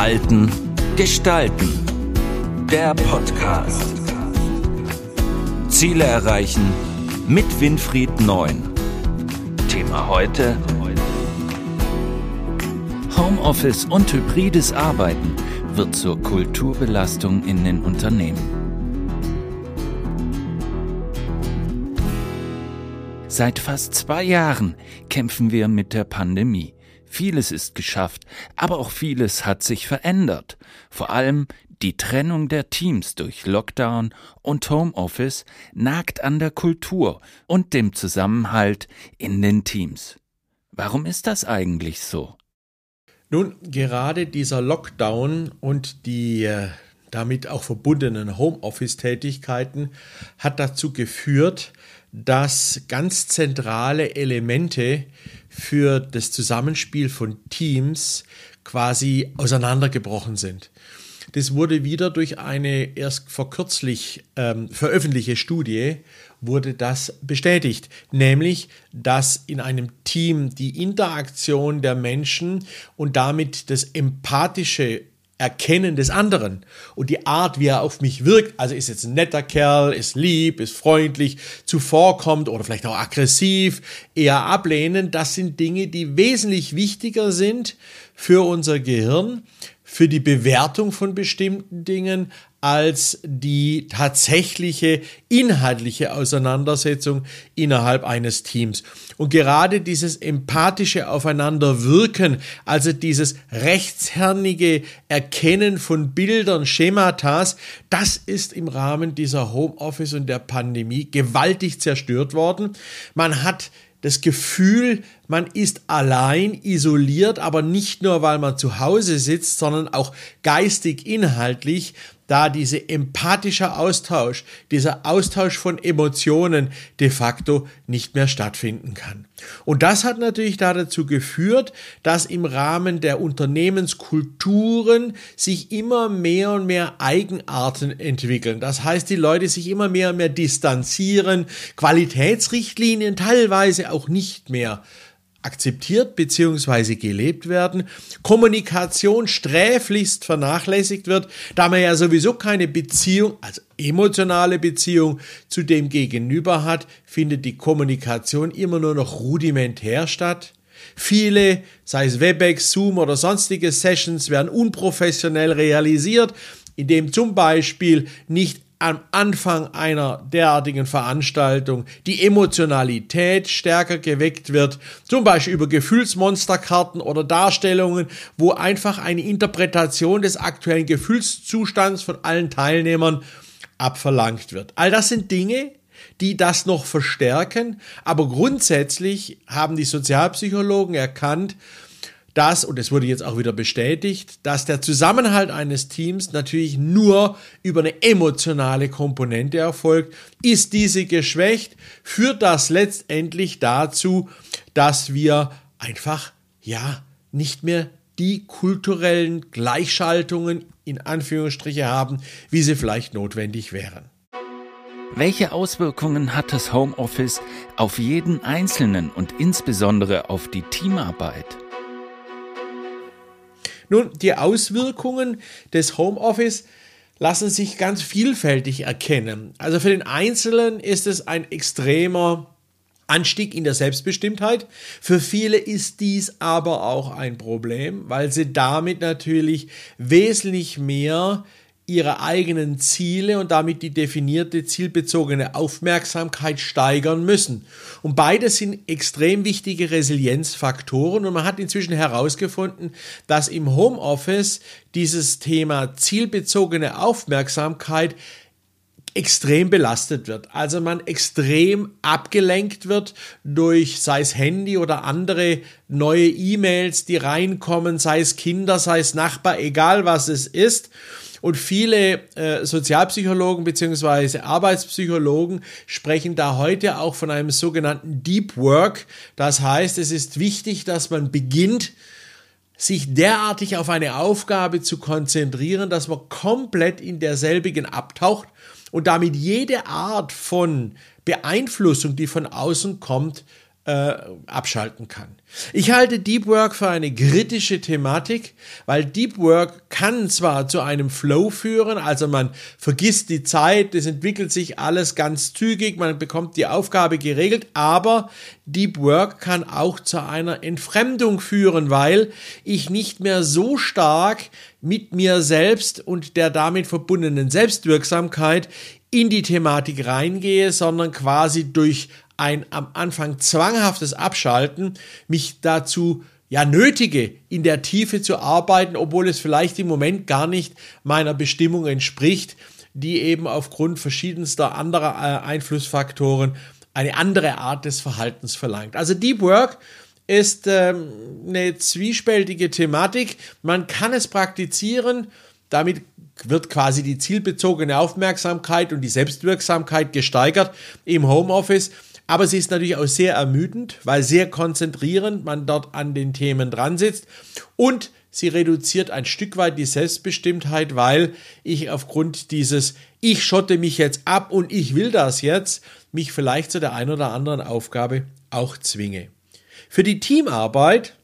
Halten, Gestalten. Der Podcast. Ziele erreichen mit Winfried Neun. Thema heute. Homeoffice und hybrides Arbeiten wird zur Kulturbelastung in den Unternehmen. Seit fast zwei Jahren kämpfen wir mit der Pandemie. Vieles ist geschafft, aber auch vieles hat sich verändert. Vor allem die Trennung der Teams durch Lockdown und Homeoffice nagt an der Kultur und dem Zusammenhalt in den Teams. Warum ist das eigentlich so? Nun, gerade dieser Lockdown und die äh, damit auch verbundenen Homeoffice-Tätigkeiten hat dazu geführt, dass ganz zentrale Elemente für das Zusammenspiel von Teams quasi auseinandergebrochen sind. Das wurde wieder durch eine erst vor kürzlich ähm, veröffentlichte Studie wurde das bestätigt, nämlich dass in einem Team die Interaktion der Menschen und damit das empathische Erkennen des anderen und die Art, wie er auf mich wirkt. Also ist jetzt ein netter Kerl, ist lieb, ist freundlich, zuvorkommt oder vielleicht auch aggressiv, eher ablehnen. Das sind Dinge, die wesentlich wichtiger sind für unser Gehirn, für die Bewertung von bestimmten Dingen, als die tatsächliche inhaltliche Auseinandersetzung innerhalb eines Teams. Und gerade dieses empathische Aufeinanderwirken, also dieses rechtshernige Erkennen von Bildern, Schematas, das ist im Rahmen dieser Homeoffice und der Pandemie gewaltig zerstört worden. Man hat das Gefühl, man ist allein, isoliert, aber nicht nur, weil man zu Hause sitzt, sondern auch geistig, inhaltlich, da dieser empathische Austausch, dieser Austausch von Emotionen de facto nicht mehr stattfinden kann. Und das hat natürlich dazu geführt, dass im Rahmen der Unternehmenskulturen sich immer mehr und mehr Eigenarten entwickeln. Das heißt, die Leute sich immer mehr und mehr distanzieren, Qualitätsrichtlinien teilweise auch nicht mehr akzeptiert bzw. gelebt werden, Kommunikation sträflichst vernachlässigt wird, da man ja sowieso keine Beziehung, also emotionale Beziehung zu dem Gegenüber hat, findet die Kommunikation immer nur noch rudimentär statt. Viele, sei es Webex, Zoom oder sonstige Sessions, werden unprofessionell realisiert, indem zum Beispiel nicht am Anfang einer derartigen Veranstaltung die Emotionalität stärker geweckt wird, zum Beispiel über Gefühlsmonsterkarten oder Darstellungen, wo einfach eine Interpretation des aktuellen Gefühlszustands von allen Teilnehmern abverlangt wird. All das sind Dinge, die das noch verstärken, aber grundsätzlich haben die Sozialpsychologen erkannt, dass, und es wurde jetzt auch wieder bestätigt, dass der Zusammenhalt eines Teams natürlich nur über eine emotionale Komponente erfolgt. Ist diese geschwächt, führt das letztendlich dazu, dass wir einfach, ja, nicht mehr die kulturellen Gleichschaltungen in Anführungsstriche haben, wie sie vielleicht notwendig wären. Welche Auswirkungen hat das Homeoffice auf jeden Einzelnen und insbesondere auf die Teamarbeit? Nun, die Auswirkungen des Homeoffice lassen sich ganz vielfältig erkennen. Also für den Einzelnen ist es ein extremer Anstieg in der Selbstbestimmtheit. Für viele ist dies aber auch ein Problem, weil sie damit natürlich wesentlich mehr ihre eigenen Ziele und damit die definierte zielbezogene Aufmerksamkeit steigern müssen. Und beides sind extrem wichtige Resilienzfaktoren und man hat inzwischen herausgefunden, dass im Homeoffice dieses Thema zielbezogene Aufmerksamkeit extrem belastet wird. Also man extrem abgelenkt wird durch, sei es Handy oder andere neue E-Mails, die reinkommen, sei es Kinder, sei es Nachbar, egal was es ist. Und viele äh, Sozialpsychologen beziehungsweise Arbeitspsychologen sprechen da heute auch von einem sogenannten Deep Work. Das heißt, es ist wichtig, dass man beginnt, sich derartig auf eine Aufgabe zu konzentrieren, dass man komplett in derselbigen abtaucht und damit jede Art von Beeinflussung, die von außen kommt, äh, abschalten kann. Ich halte Deep Work für eine kritische Thematik, weil Deep Work kann zwar zu einem Flow führen, also man vergisst die Zeit, es entwickelt sich alles ganz zügig, man bekommt die Aufgabe geregelt, aber Deep Work kann auch zu einer Entfremdung führen, weil ich nicht mehr so stark mit mir selbst und der damit verbundenen Selbstwirksamkeit in die Thematik reingehe, sondern quasi durch ein am Anfang zwanghaftes Abschalten mich dazu ja nötige, in der Tiefe zu arbeiten, obwohl es vielleicht im Moment gar nicht meiner Bestimmung entspricht, die eben aufgrund verschiedenster anderer äh, Einflussfaktoren eine andere Art des Verhaltens verlangt. Also Deep Work ist ähm, eine zwiespältige Thematik. Man kann es praktizieren, damit wird quasi die zielbezogene Aufmerksamkeit und die Selbstwirksamkeit gesteigert im Homeoffice. Aber sie ist natürlich auch sehr ermüdend, weil sehr konzentrierend man dort an den Themen dran sitzt. Und sie reduziert ein Stück weit die Selbstbestimmtheit, weil ich aufgrund dieses Ich schotte mich jetzt ab und ich will das jetzt, mich vielleicht zu der einen oder anderen Aufgabe auch zwinge. Für die Teamarbeit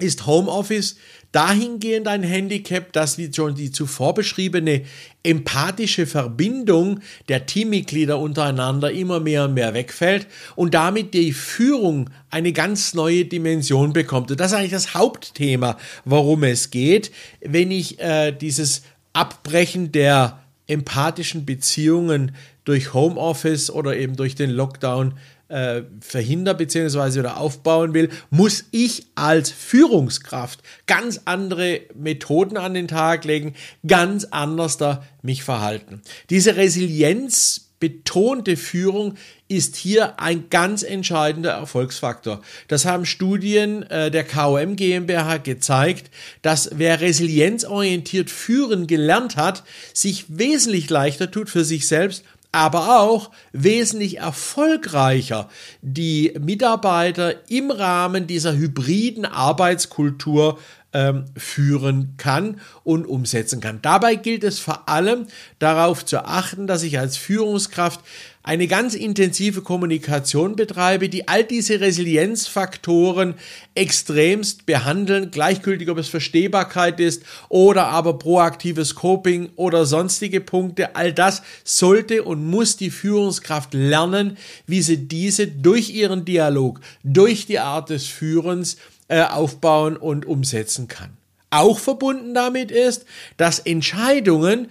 ist Homeoffice dahingehend ein Handicap, dass wie schon die zuvor beschriebene empathische Verbindung der Teammitglieder untereinander immer mehr und mehr wegfällt und damit die Führung eine ganz neue Dimension bekommt. Und das ist eigentlich das Hauptthema, worum es geht, wenn ich äh, dieses Abbrechen der empathischen Beziehungen durch Homeoffice oder eben durch den Lockdown äh, verhindern bzw. oder aufbauen will, muss ich als Führungskraft ganz andere Methoden an den Tag legen, ganz anders da mich verhalten. Diese Resilienz betonte Führung ist hier ein ganz entscheidender Erfolgsfaktor. Das haben Studien äh, der KOM GmbH gezeigt, dass wer resilienzorientiert führen gelernt hat, sich wesentlich leichter tut für sich selbst aber auch wesentlich erfolgreicher die Mitarbeiter im Rahmen dieser hybriden Arbeitskultur ähm, führen kann und umsetzen kann. Dabei gilt es vor allem darauf zu achten, dass ich als Führungskraft eine ganz intensive Kommunikation betreibe, die all diese Resilienzfaktoren extremst behandeln, gleichgültig ob es Verstehbarkeit ist oder aber proaktives Coping oder sonstige Punkte. All das sollte und muss die Führungskraft lernen, wie sie diese durch ihren Dialog, durch die Art des Führens äh, aufbauen und umsetzen kann. Auch verbunden damit ist, dass Entscheidungen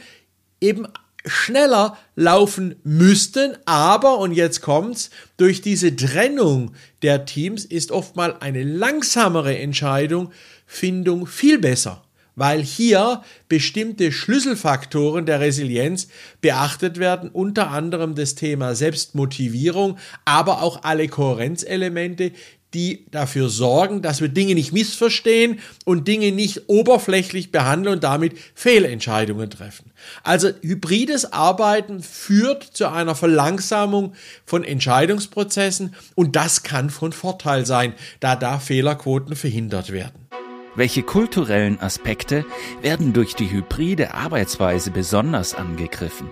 eben schneller laufen müssten, aber, und jetzt kommt's, durch diese Trennung der Teams ist oftmal eine langsamere Entscheidungsfindung viel besser, weil hier bestimmte Schlüsselfaktoren der Resilienz beachtet werden, unter anderem das Thema Selbstmotivierung, aber auch alle Kohärenzelemente, die dafür sorgen, dass wir Dinge nicht missverstehen und Dinge nicht oberflächlich behandeln und damit Fehlentscheidungen treffen. Also hybrides Arbeiten führt zu einer Verlangsamung von Entscheidungsprozessen und das kann von Vorteil sein, da da Fehlerquoten verhindert werden. Welche kulturellen Aspekte werden durch die hybride Arbeitsweise besonders angegriffen?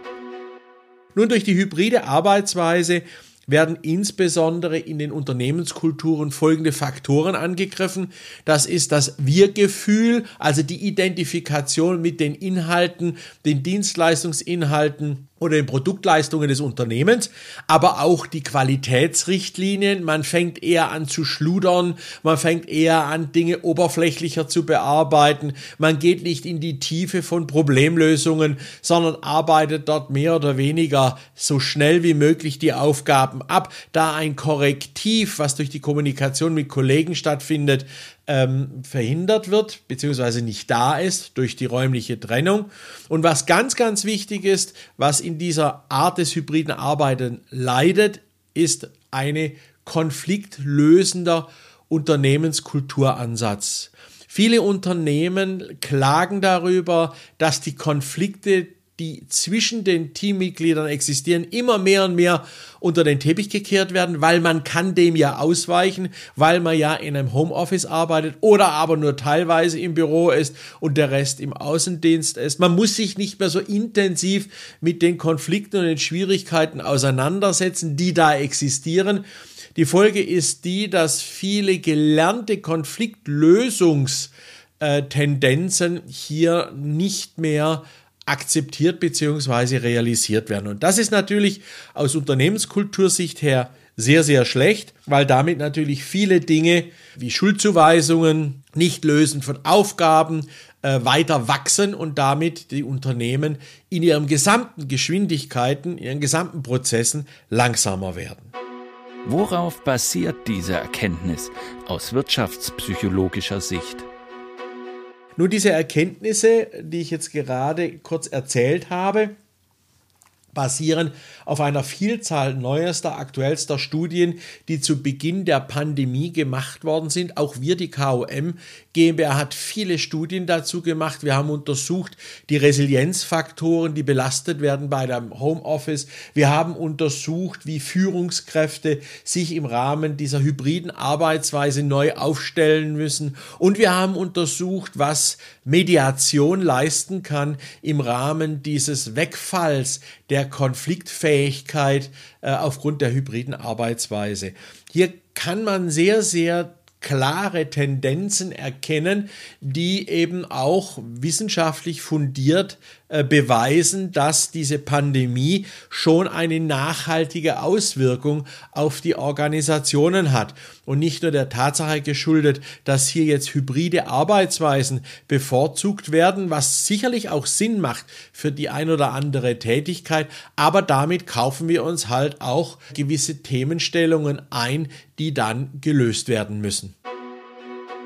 Nun, durch die hybride Arbeitsweise werden insbesondere in den Unternehmenskulturen folgende Faktoren angegriffen. Das ist das Wir-Gefühl, also die Identifikation mit den Inhalten, den Dienstleistungsinhalten oder den Produktleistungen des Unternehmens, aber auch die Qualitätsrichtlinien. Man fängt eher an zu schludern, man fängt eher an, Dinge oberflächlicher zu bearbeiten, man geht nicht in die Tiefe von Problemlösungen, sondern arbeitet dort mehr oder weniger so schnell wie möglich die Aufgaben ab, da ein Korrektiv, was durch die Kommunikation mit Kollegen stattfindet, ähm, verhindert wird, beziehungsweise nicht da ist durch die räumliche Trennung. Und was ganz, ganz wichtig ist, was in dieser Art des hybriden Arbeiten leidet, ist eine konfliktlösender Unternehmenskulturansatz. Viele Unternehmen klagen darüber, dass die Konflikte die zwischen den Teammitgliedern existieren, immer mehr und mehr unter den Teppich gekehrt werden, weil man kann dem ja ausweichen, weil man ja in einem Homeoffice arbeitet oder aber nur teilweise im Büro ist und der Rest im Außendienst ist. Man muss sich nicht mehr so intensiv mit den Konflikten und den Schwierigkeiten auseinandersetzen, die da existieren. Die Folge ist die, dass viele gelernte Konfliktlösungstendenzen hier nicht mehr akzeptiert bzw. realisiert werden. Und das ist natürlich aus Unternehmenskultursicht her sehr, sehr schlecht, weil damit natürlich viele Dinge wie Schuldzuweisungen, Nichtlösen von Aufgaben äh, weiter wachsen und damit die Unternehmen in ihren gesamten Geschwindigkeiten, in ihren gesamten Prozessen langsamer werden. Worauf basiert diese Erkenntnis aus wirtschaftspsychologischer Sicht? Nun, diese Erkenntnisse, die ich jetzt gerade kurz erzählt habe, basieren auf einer Vielzahl neuester, aktuellster Studien, die zu Beginn der Pandemie gemacht worden sind. Auch wir, die KOM GmbH, hat viele Studien dazu gemacht. Wir haben untersucht die Resilienzfaktoren, die belastet werden bei dem Homeoffice. Wir haben untersucht, wie Führungskräfte sich im Rahmen dieser hybriden Arbeitsweise neu aufstellen müssen. Und wir haben untersucht, was Mediation leisten kann im Rahmen dieses Wegfalls der Konfliktfähigkeit äh, aufgrund der hybriden Arbeitsweise. Hier kann man sehr, sehr klare Tendenzen erkennen, die eben auch wissenschaftlich fundiert äh, beweisen, dass diese Pandemie schon eine nachhaltige Auswirkung auf die Organisationen hat. Und nicht nur der Tatsache geschuldet, dass hier jetzt hybride Arbeitsweisen bevorzugt werden, was sicherlich auch Sinn macht für die ein oder andere Tätigkeit, aber damit kaufen wir uns halt auch gewisse Themenstellungen ein, die dann gelöst werden müssen.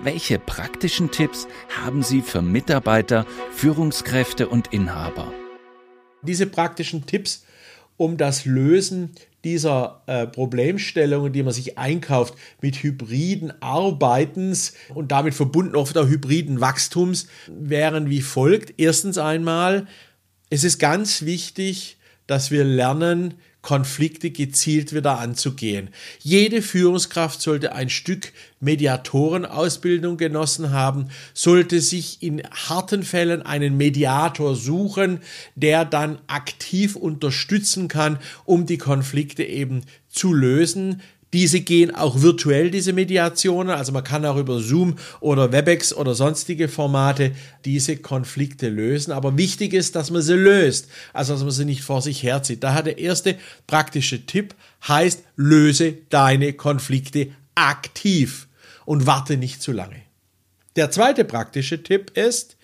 Welche praktischen Tipps haben Sie für Mitarbeiter, Führungskräfte und Inhaber? Diese praktischen Tipps, um das Lösen dieser äh, Problemstellungen, die man sich einkauft, mit hybriden Arbeitens und damit verbunden oft auch hybriden Wachstums, wären wie folgt. Erstens einmal, es ist ganz wichtig, dass wir lernen, Konflikte gezielt wieder anzugehen. Jede Führungskraft sollte ein Stück Mediatorenausbildung genossen haben, sollte sich in harten Fällen einen Mediator suchen, der dann aktiv unterstützen kann, um die Konflikte eben zu lösen, diese gehen auch virtuell, diese Mediationen. Also man kann auch über Zoom oder Webex oder sonstige Formate diese Konflikte lösen. Aber wichtig ist, dass man sie löst. Also dass man sie nicht vor sich herzieht. Daher der erste praktische Tipp heißt, löse deine Konflikte aktiv und warte nicht zu lange. Der zweite praktische Tipp ist,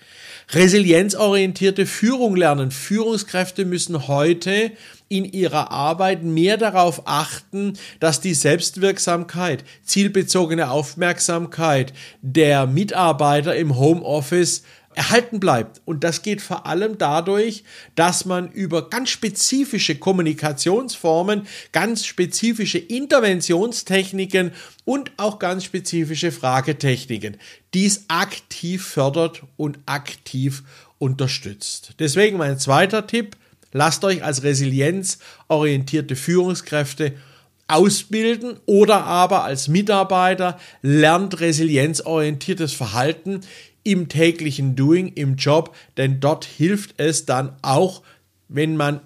resilienzorientierte Führung lernen. Führungskräfte müssen heute in ihrer Arbeit mehr darauf achten, dass die Selbstwirksamkeit, zielbezogene Aufmerksamkeit der Mitarbeiter im Homeoffice erhalten bleibt. Und das geht vor allem dadurch, dass man über ganz spezifische Kommunikationsformen, ganz spezifische Interventionstechniken und auch ganz spezifische Fragetechniken dies aktiv fördert und aktiv unterstützt. Deswegen mein zweiter Tipp, lasst euch als resilienzorientierte Führungskräfte ausbilden oder aber als Mitarbeiter lernt resilienzorientiertes Verhalten im täglichen Doing, im Job, denn dort hilft es dann auch, wenn man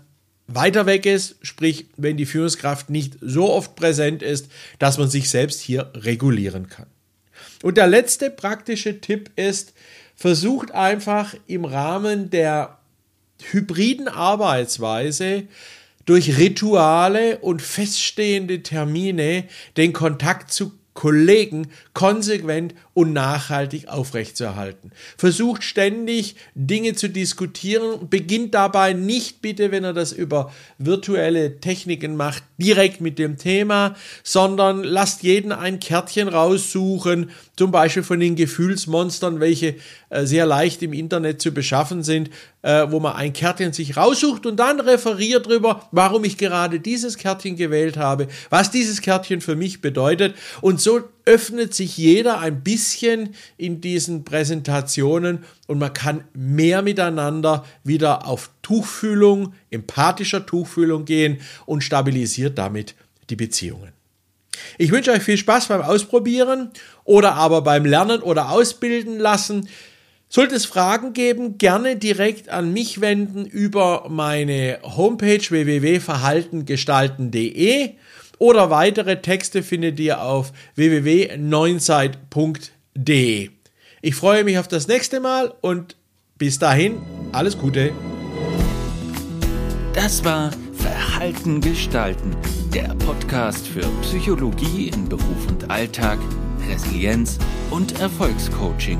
weiter weg ist, sprich, wenn die Führungskraft nicht so oft präsent ist, dass man sich selbst hier regulieren kann. Und der letzte praktische Tipp ist, versucht einfach im Rahmen der hybriden Arbeitsweise durch Rituale und feststehende Termine den Kontakt zu Kollegen konsequent und nachhaltig aufrechtzuerhalten. Versucht ständig Dinge zu diskutieren, beginnt dabei nicht bitte, wenn er das über virtuelle Techniken macht, direkt mit dem Thema, sondern lasst jeden ein Kärtchen raussuchen, zum Beispiel von den Gefühlsmonstern, welche äh, sehr leicht im Internet zu beschaffen sind, äh, wo man ein Kärtchen sich raussucht und dann referiert darüber, warum ich gerade dieses Kärtchen gewählt habe, was dieses Kärtchen für mich bedeutet. Und so öffnet sich jeder ein bisschen in diesen Präsentationen und man kann mehr miteinander wieder auf Tuchfühlung, empathischer Tuchfühlung gehen und stabilisiert damit die Beziehungen. Ich wünsche euch viel Spaß beim Ausprobieren oder aber beim Lernen oder Ausbilden lassen. Sollte es Fragen geben, gerne direkt an mich wenden über meine Homepage www.verhaltengestalten.de oder weitere Texte findet ihr auf www.neunzeit.de. Ich freue mich auf das nächste Mal und bis dahin alles Gute. Das war Verhalten gestalten, der Podcast für Psychologie in Beruf und Alltag, Resilienz und Erfolgscoaching.